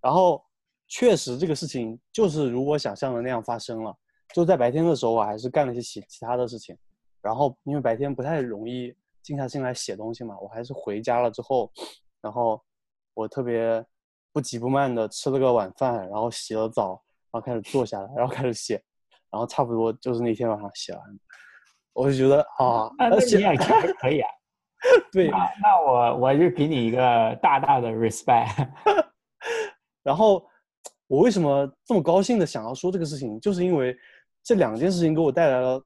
S1: 然后确实这个事情就是如我想象的那样发生了。就在白天的时候，我还是干了一些其其他的事情，然后因为白天不太容易静下心来写东西嘛，我还是回家了之后，然后我特别不急不慢的吃了个晚饭，然后洗了澡，然后开始坐下来，然后开始写，然后差不多就是那天晚上写完，我就觉得啊，<laughs>
S2: 啊，那你也还可以啊。
S1: 对，
S2: 那那我我就给你一个大大的 respect。<laughs>
S1: 然后我为什么这么高兴的想要说这个事情，就是因为这两件事情给我带来了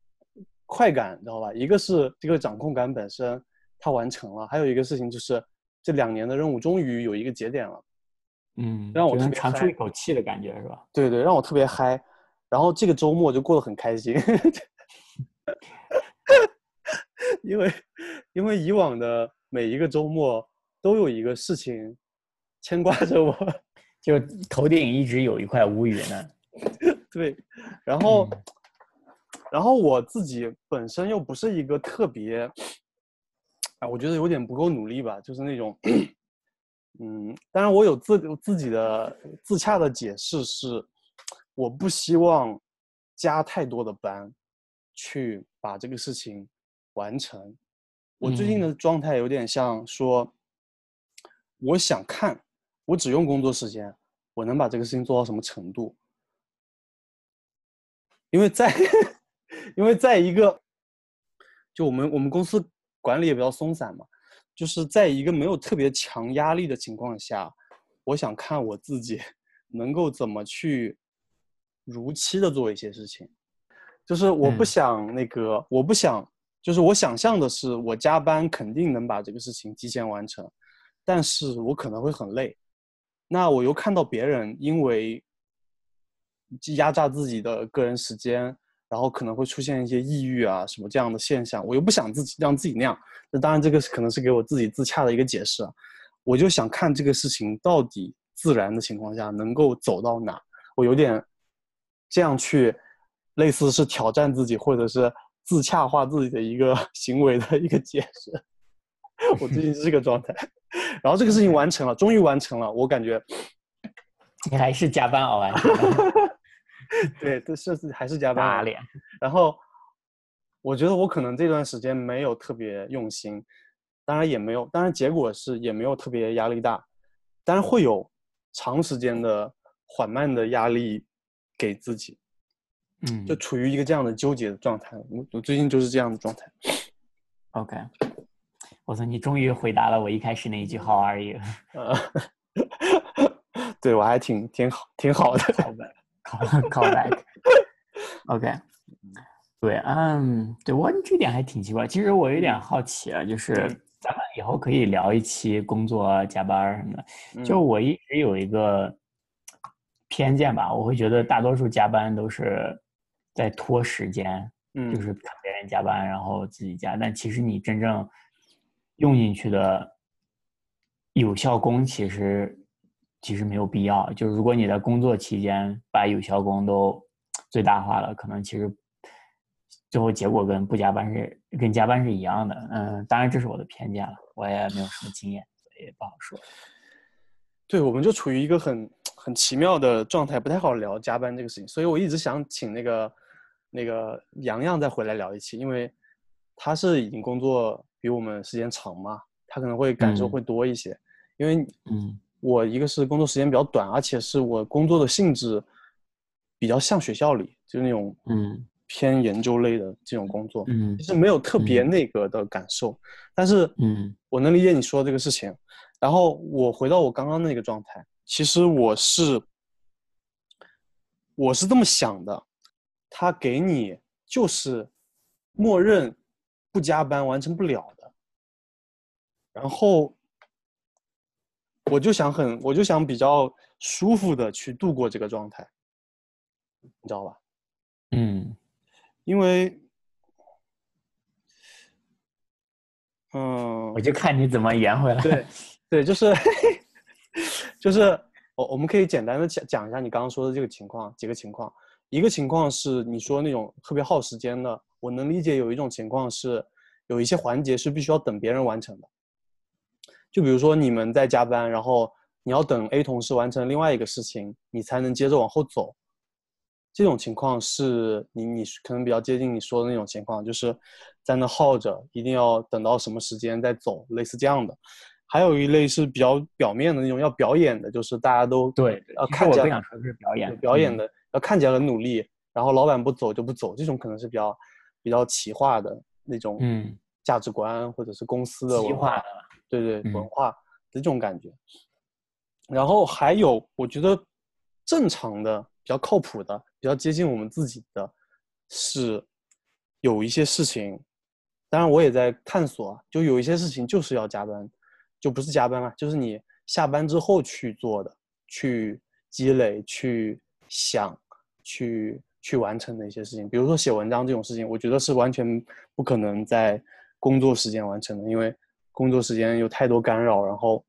S1: 快感，你知道吧？一个是这个掌控感本身它完成了，还有一个事情就是这两年的任务终于有一个节点了，
S2: 嗯，
S1: 让我特别
S2: 就能长出一口气的感觉是吧？
S1: 对对，让我特别嗨。然后这个周末就过得很开心，<laughs> 因为因为以往的每一个周末都有一个事情牵挂着我，<laughs>
S2: 就头顶一直有一块乌云呢。
S1: 对，然后
S2: 嗯
S1: 然后我自己本身又不是一个特别，啊，我觉得有点不够努力吧，就是那种，嗯，当然我有自自己的自洽的解释是，我不希望加太多的班去把这个事情完成。我最近
S2: 嗯
S1: 的状态有点像说，我想看，我只用工作时间，我能把这个事情做到什么程度。因为在 <laughs> 因为在一个就我们我们公司管理也比较松散嘛，就是在一个没有特别强压力的情况下，我想看我自己 <laughs> 能够怎么去如期的做一些事情，就是我不
S2: 嗯
S1: 想那个，我不想，就是我想象的是我加班肯定能把这个事情提前完成，但是我可能会很累，那我又看到别人因为压榨自己的个人时间，然后可能会出现一些抑郁啊什么这样的现象，我又不想自己让自己那样。那当然，这个是可能是给我自己自洽的一个解释啊。我就想看这个事情到底自然的情况下能够走到哪，我有点这样去，类似是挑战自己，或者是自洽化自己的一个 <laughs> 行为的一个解释。我最近是这个状态，然后这个事情完成了，终于完成了，我感觉
S2: 你还是加班熬完 <laughs>
S1: 对，这是还是加班了
S2: 打脸。
S1: 然后我觉得我可能这段时间没有特别用心，当然也没有，当然结果是也没有特别压力大，当然会有长时间的缓慢的压力给自己，
S2: 嗯，
S1: 就处于一个这样的纠结的状态。我我最近就是这样的状态。
S2: OK。我说，你终于回答了我一开始那一句 “How are you”。<laughs>
S1: 呃，对我还挺挺好挺好的。
S2: call back call call back。OK，<laughs> 对，嗯，对我这点还挺奇怪。其实我有点好奇啊，就是
S1: 嗯
S2: 咱们以后可以聊一期工作啊加班什么的。就
S1: 嗯
S2: 我一直有一个偏见吧，我会觉得大多数加班都是在拖时间，就
S1: 嗯
S2: 是看别人加班，然后自己加。但其实你真正用进去的有效工，其实其实没有必要。就是如果你在工作期间把有效工都最大化了，可能其实最后结果跟不加班是跟加班是一样的。嗯，当然这是我的偏见了，我也没有什么经验，所以不好说。
S1: 对，我们就处于一个很很奇妙的状态，不太好聊加班这个事情，所以我一直想请那个那个洋洋再回来聊一期，因为他是已经工作比我们时间长嘛，他可能会感受
S2: 嗯。
S1: 会多一些，因为
S2: 嗯。
S1: 我一个是工作时间比较短，而且是我工作的性质比较像学校里，就是那种
S2: 嗯。
S1: 偏研究类的这种工作，
S2: 嗯。
S1: 其实没有特别
S2: 嗯。
S1: 那个的感受，但是
S2: 嗯。
S1: 我能理解你说的这个事情。然后我回到我刚刚那个状态，其实我是我是这么想的，他给你就是默认不加班完成不了的，然后我就想很我就想比较舒服的去度过这个状态，你知道吧？
S2: 嗯
S1: 因为，嗯，
S2: 我就看你怎么圆回来。
S1: 对，对，就是 <laughs> 就是我我们可以简单的讲讲一下你刚刚说的这个情况，几个情况。一个情况是你说那种特别耗时间的，我能理解。有一种情况是有一些环节是必须要等别人完成的，就比如说你们在加班，然后你要等 A 同事完成另外一个事情，你才能接着往后走。这种情况是你你可能比较接近你说的那种情况，就是在那耗着，一定要等到什么时间再走，类似这样的。还有一类是比较表面的那种要表演的，就是大家都
S2: 对，
S1: 要
S2: 其实我
S1: 看起来
S2: 不想说的是表演，嗯
S1: 表演的，要看起来很努力，然后老板不走就不走，这种可能是比较比较企划的那种
S2: 嗯。
S1: 价值观或者是公司的文化
S2: 的，
S1: 对对
S2: 嗯。
S1: 文化的这种感觉。然后还有，我觉得正常的、比较靠谱的、比较接近我们自己的，是有一些事情，当然我也在探索啊，就有一些事情就是要加班，就不是加班了，就是你下班之后去做的，去积累、去想、去去完成的一些事情。比如说写文章这种事情，我觉得是完全不可能在工作时间完成的，因为工作时间有太多干扰，然后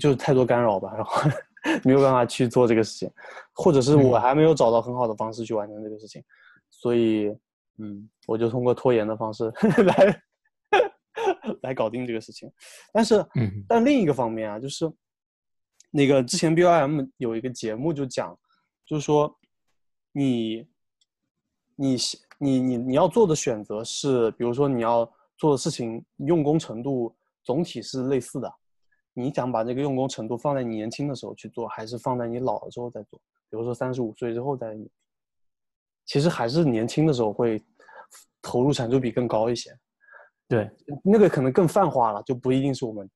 S1: 就是太多干扰吧，然后 <laughs> 没有办法去做这个事情，或者是我还没有找到很好的方式去完成这个事情，所以嗯，我就通过拖延的方式 <laughs> 来。来搞定这个事情，但是，但另一个方面啊，就是那个之前 B O M 有一个节目就讲，就是说，你，你，你，你你要做的选择是，比如说你要做的事情用功程度总体是类似的，你想把这个用功程度放在你年轻的时候去做，还是放在你老了之后再做？比如说三十五岁之后再，其实还是年轻的时候会投入产出比更高一些。
S2: 对，
S1: 那个可能更泛化了，就不一定是我们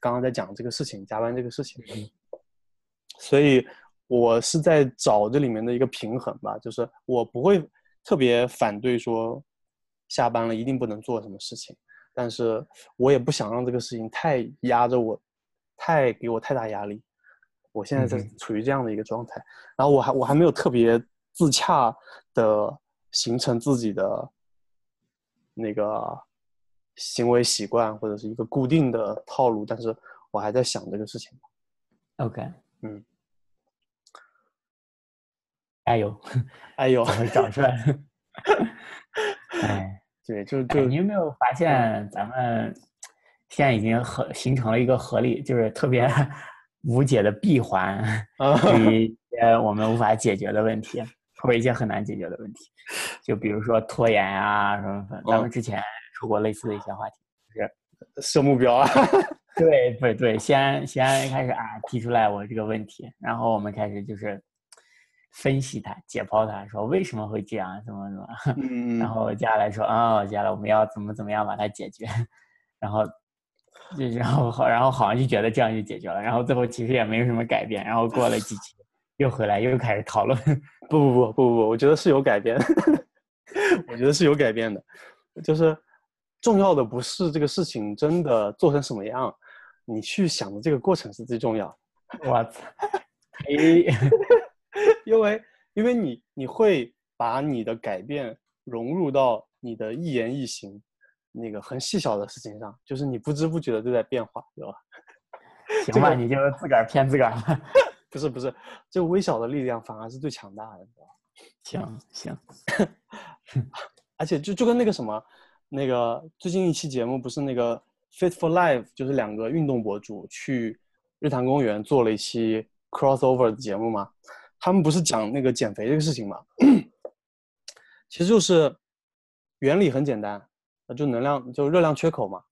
S1: 刚刚在讲这个事情，加班这个事情。所以，我是在找这里面的一个平衡吧，就是我不会特别反对说下班了一定不能做什么事情，但是我也不想让这个事情太压着我，太给我太大压力。我现在在处于这样的一个状态，然后我还我还没有特别自洽的形成自己的那个。行为习惯或者是一个固定的套路，但是我还在想这个事情。
S2: OK，
S1: 嗯，
S2: 加油，<laughs>
S1: 哎呦，<laughs>
S2: 长出来。<laughs> 哎，
S1: 对，就就
S2: 你有没有发现，咱们现在已经合形成了一个合力，就是特别无解的闭环，对一些我们无法解决的问题，或者一些很难解决的问题，就比如说拖延啊什么的。咱们之前。说过类似的一些话题，就
S1: 是设目标啊？<laughs>
S2: 对，对对，先先开始啊，提出来我这个问题，然后我们开始就是分析它、解剖它，说为什么会这样，怎么怎么，
S1: 嗯，
S2: 然后接下来说啊，接下来我们要怎么怎么样把它解决，然后就然后好，然后好像就觉得这样就解决了，然后最后其实也没有什么改变，然后过了几期又回来又开始讨论，
S1: 不不不不不不，我觉得是有改变，<laughs> 我觉得是有改变的，就是。重要的不是这个事情真的做成什么样，你去想的这个过程是最重要。
S2: 我操！<laughs>
S1: 因为因为你你会把你的改变融入到你的一言一行，那个很细小的事情上，就是你不知不觉的就在变化，对吧？<laughs>
S2: 行吧，你就自个儿骗自个儿。<laughs>
S1: 不是不是，这个微小的力量反而是最强大的，对吧？
S2: 行行，
S1: 而且就就跟那个什么。那个最近一期节目不是那个 Fit for Life，就是两个运动博主去日坛公园做了一期 crossover 的节目嘛？他们不是讲那个减肥这个事情嘛？其实就是原理很简单，就能量就热量缺口嘛。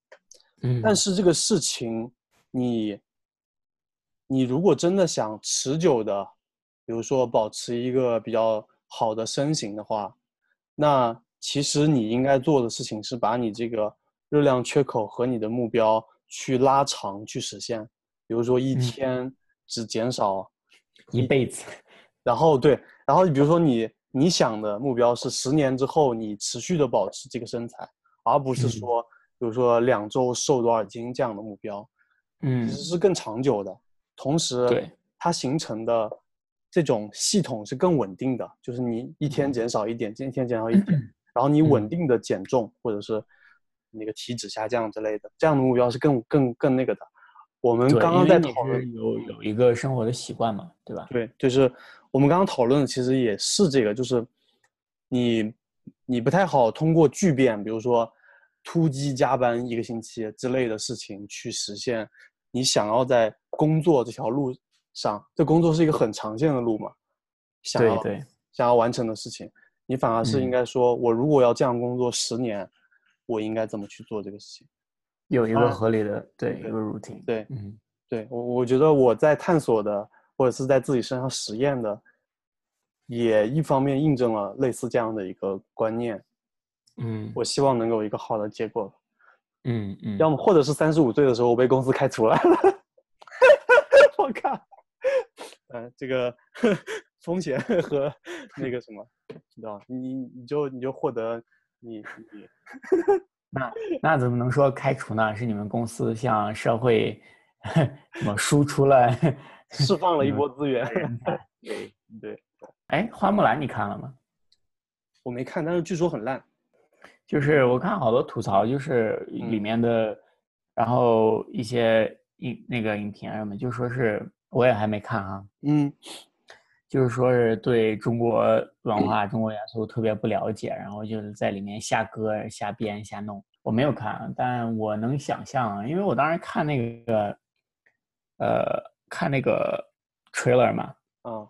S2: 嗯。
S1: 但是这个事情，你你如果真的想持久的，比如说保持一个比较好的身形的话，那。其实你应该做的事情是把你这个热量缺口和你的目标去拉长去实现，比如说一天只减少
S2: 一辈子，<laughs>
S1: 然后对，然后你比如说你你想的目标是十年之后你持续的保持这个身材，而不是说比如说两周瘦多少斤这样的目标，
S2: 嗯，
S1: 其实是更长久的，同时
S2: 对。
S1: 它形成的这种系统是更稳定的，就是你一天减少一点，今天减少一点。然后你稳定的减重，或者是那个体脂下降之类的，这样的目标是更更更那个的。我们刚刚在讨论
S2: 有有一个生活的习惯嘛，对吧？
S1: 对，就是我们刚刚讨论的其实也是这个，就是你你不太好通过巨变，比如说突击加班一个星期之类的事情去实现你想要在工作这条路上，这工作是一个很长线的路嘛，想要
S2: 对
S1: 想要完成的事情。你反而是应该说，我如果要这样工作十年，我应该怎么去做这个事情？
S2: 有一个合理的对一个 routine。
S1: 对，
S2: 嗯，
S1: 对我我觉得我在探索的或者是在自己身上实验的，也一方面印证了类似这样的一个观念。
S2: 嗯，
S1: 我希望能有一个好的结果。
S2: 嗯嗯。
S1: 要么或者是三十五岁的时候我被公司开除了。<laughs> 我靠！<laughs> 嗯，这个风险 <laughs> 和 <laughs> 那个什么。知道你你就你就获得你你 <laughs>
S2: 那那怎么能说开除呢？是你们公司向社会什么输出了
S1: 释放了一波资源。
S2: 对对。哎，花木兰你看了吗？
S1: 我没看，但是据说很烂。
S2: 就是我看好多吐槽，就是里面的，然后一些影那个影评什么，就说是我也还没看啊。
S1: 嗯。
S2: 就是说是对中国文化、中国元素特别不了解，然后就是在里面瞎割、瞎编、瞎弄。我没有看，但我能想象，因为我当时看那个，呃，看那个 trailer 嘛，
S1: 嗯，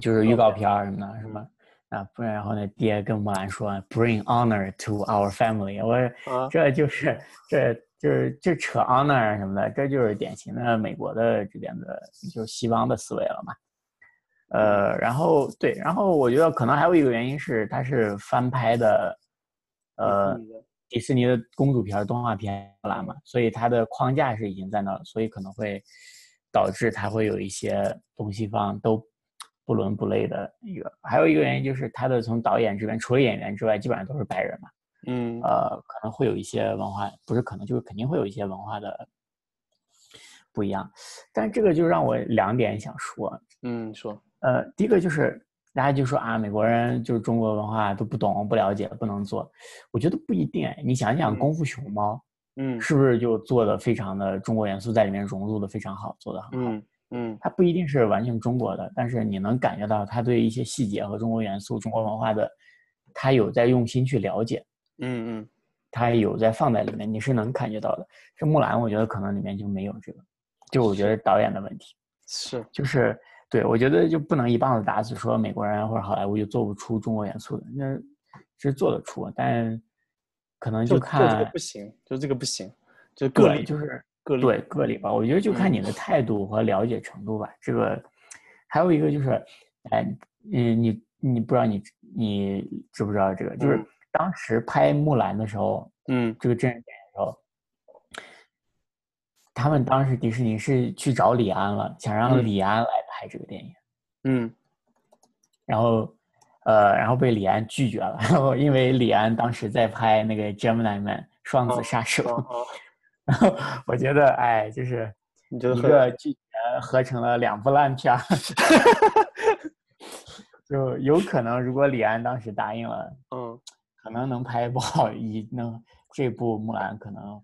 S2: 就是预告片什么的，什么啊，不然然后那爹跟木兰说 “bring honor to our family”，我这就是这就是就扯 honor 什么的，这就是典型的美国的这边的，就是西方的思维了嘛。呃，然后对，然后我觉得可能还有一个原因是它是翻拍的，呃，迪士尼的公主片动画片来嘛，所以它的框架是已经在那了，所以可能会导致它会有一些东西方都不伦不类的一个。还有一个原因就是它的从导演这边，除了演员之外，基本上都是白人嘛，
S1: 嗯，
S2: 呃，可能会有一些文化，不是可能就是肯定会有一些文化的不一样。但这个就让我两点想说，
S1: 嗯，说。
S2: 呃，第一个就是大家就说啊，美国人就是中国文化都不懂、不了解、不能做。我觉得不一定哎，你想想《功夫熊猫》，
S1: 嗯，
S2: 是不是就做的非常的中国元素在里面融入的非常好，做的很好。
S1: 嗯嗯，
S2: 它不一定是完全中国的，但是你能感觉到他对一些细节和中国元素、中国文化的，他有在用心去了解。
S1: 嗯嗯，
S2: 他有在放在里面，你是能感觉到的。这木兰，我觉得可能里面就没有这个，就我觉得导演的问题
S1: 是
S2: 就是。对，我觉得就不能一棒子打死，说美国人或者好莱坞就做不出中国元素的，那是做得出，但可能
S1: 就
S2: 看
S1: 不行，就这个不行，就个例，
S2: 就是
S1: 个例，
S2: 对个例吧。我觉得就看你的态度和了解程度吧。这个还有一个就是，哎，嗯，你你不知道你你知不知道这个？就是当时拍木兰的时候，
S1: 嗯，
S2: 这个真人电影的时候。他们当时迪士尼是去找李安了，想让李安来拍这个电影，
S1: 嗯，
S2: 然后，呃，然后被李安拒绝了，<laughs> 然后因为李安当时在拍那个《Gemini Man》双子杀手，<laughs> 然后我觉得，哎，就是一个拒绝合成了两部烂片，<laughs> 就有可能如果李安当时答应了，
S1: 嗯，
S2: 可能能拍不好，一能这部木兰可能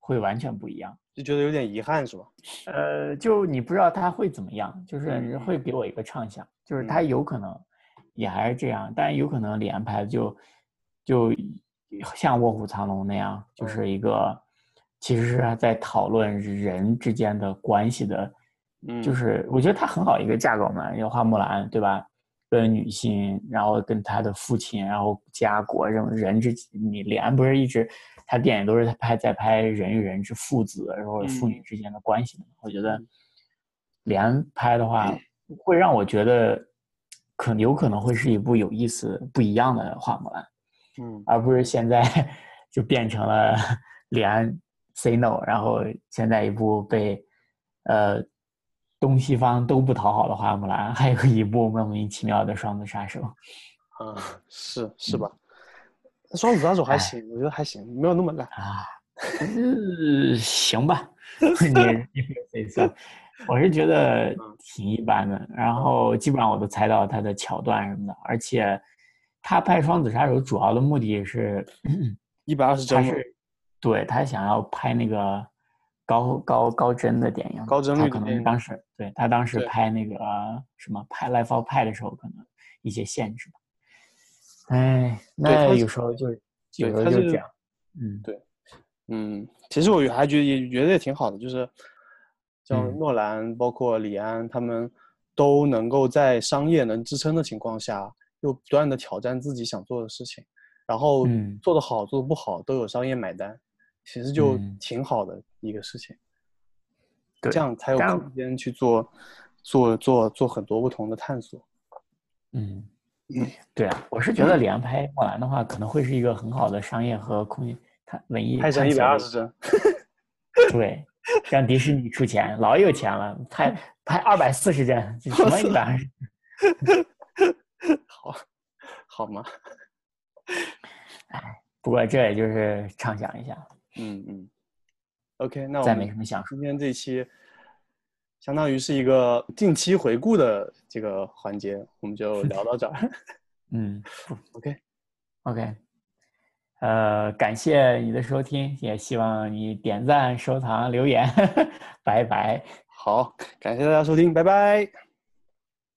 S2: 会完全不一样。
S1: 就觉得有点遗憾，是吧？
S2: 呃，就你不知道他会怎么样，就是会给我一个畅想，就是他有可能也还是这样，但有可能李安拍的就就像《卧虎藏龙》那样，就是一个其实是在讨论人之间的关系的，就是我觉得他很好一个架构嘛，有花木兰，对吧？跟女性，然后跟他的父亲，然后家国，这种人之你李安不是一直。他电影都是拍在拍人与人之父子，然后父女之间的关系的。我觉得连拍的话，会让我觉得可有可能会是一部有意思、不一样的花木兰，
S1: 嗯，
S2: 而不是现在 <laughs> 就变成了 <laughs> 连 say no，然后现在一部被呃东西方都不讨好的花木兰，还有一部莫名其妙的双子杀手。
S1: 啊，是是吧？双子杀手还行，我觉得还行，没有那么烂
S2: 啊。行吧，你你这一次，我是觉得挺一般的。然后基本上我都猜到他的桥段什么的，而且他拍双子杀手主要的目的是
S1: 一百二十 <clears throat> 帧，
S2: 他是对他想要拍那个高高高帧的电影，
S1: 高帧率
S2: 可能当时对他当时拍那个什么拍《Life of Pi》的时候，可能一些限制吧。哎，那有时候就有时候就这样，嗯，
S1: 对，嗯，其实我还觉得也觉得也挺好的，就是像诺兰、包括李安他们都能够在商业能支撑的情况下，又不断的挑战自己想做的事情，然后做的好做的不好都有商业买单，其实就挺好的一个事情，
S2: 对，
S1: 这样才有空间去做做做做很多不同的探索，
S2: 嗯。嗯，对啊，我是觉得连拍莫兰的话，可能会是一个很好的商业和空间，他文艺
S1: 拍成一百二十帧，
S2: 对，让迪士尼出钱，老有钱了，拍拍二百四十帧，什么一百二十？<laughs>
S1: 好，好吗？
S2: 哎，不过这也就是畅想一下，
S1: 嗯嗯。OK，那我
S2: 再没什么想说。
S1: 今天这期相当于是一个近期回顾的这个环节，我们就聊到这儿。<laughs>
S2: 嗯 OK，，OK，呃，感谢你的收听，也希望你点赞、收藏、留言，<laughs> 拜拜。
S1: 好，感谢大家收听，拜拜。